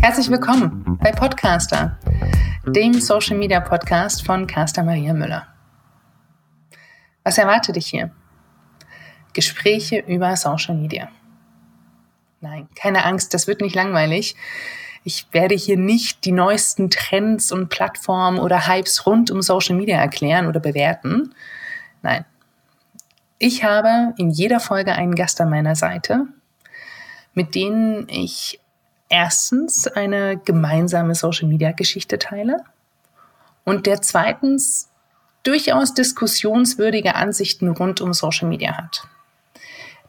Herzlich willkommen bei Podcaster, dem Social Media Podcast von Caster Maria Müller. Was erwartet dich hier? Gespräche über Social Media. Nein, keine Angst, das wird nicht langweilig. Ich werde hier nicht die neuesten Trends und Plattformen oder Hypes rund um Social Media erklären oder bewerten. Nein. Ich habe in jeder Folge einen Gast an meiner Seite, mit denen ich erstens eine gemeinsame Social Media Geschichte teile und der zweitens durchaus diskussionswürdige Ansichten rund um Social Media hat.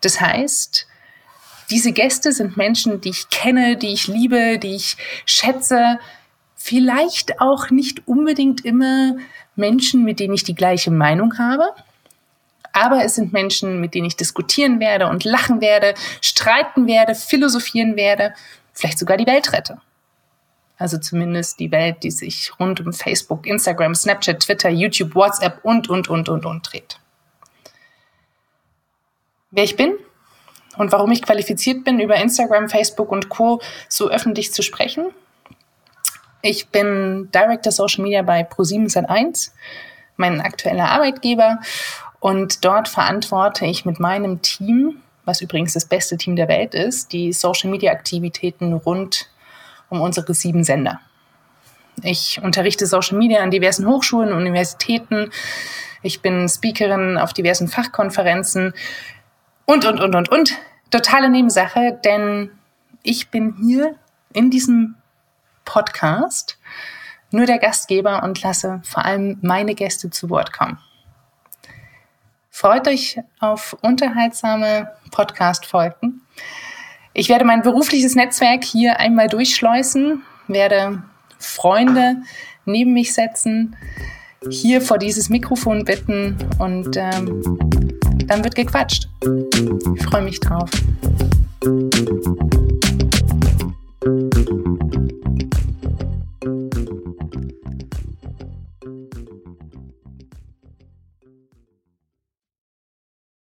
Das heißt, diese Gäste sind Menschen, die ich kenne, die ich liebe, die ich schätze. Vielleicht auch nicht unbedingt immer Menschen, mit denen ich die gleiche Meinung habe. Aber es sind Menschen, mit denen ich diskutieren werde und lachen werde, streiten werde, philosophieren werde, vielleicht sogar die Welt rette. Also zumindest die Welt, die sich rund um Facebook, Instagram, Snapchat, Twitter, YouTube, WhatsApp und, und, und, und, und dreht. Wer ich bin? und warum ich qualifiziert bin, über Instagram, Facebook und Co. so öffentlich zu sprechen. Ich bin Director Social Media bei ProSieben Sat1, mein aktueller Arbeitgeber. Und dort verantworte ich mit meinem Team, was übrigens das beste Team der Welt ist, die Social Media Aktivitäten rund um unsere sieben Sender. Ich unterrichte Social Media an diversen Hochschulen Universitäten. Ich bin Speakerin auf diversen Fachkonferenzen und, und, und, und, und. Totale Nebensache, denn ich bin hier in diesem Podcast nur der Gastgeber und lasse vor allem meine Gäste zu Wort kommen. Freut euch auf unterhaltsame Podcast-Folgen. Ich werde mein berufliches Netzwerk hier einmal durchschleusen, werde Freunde neben mich setzen, hier vor dieses Mikrofon bitten und ähm, dann wird gequatscht. Ich freue mich drauf.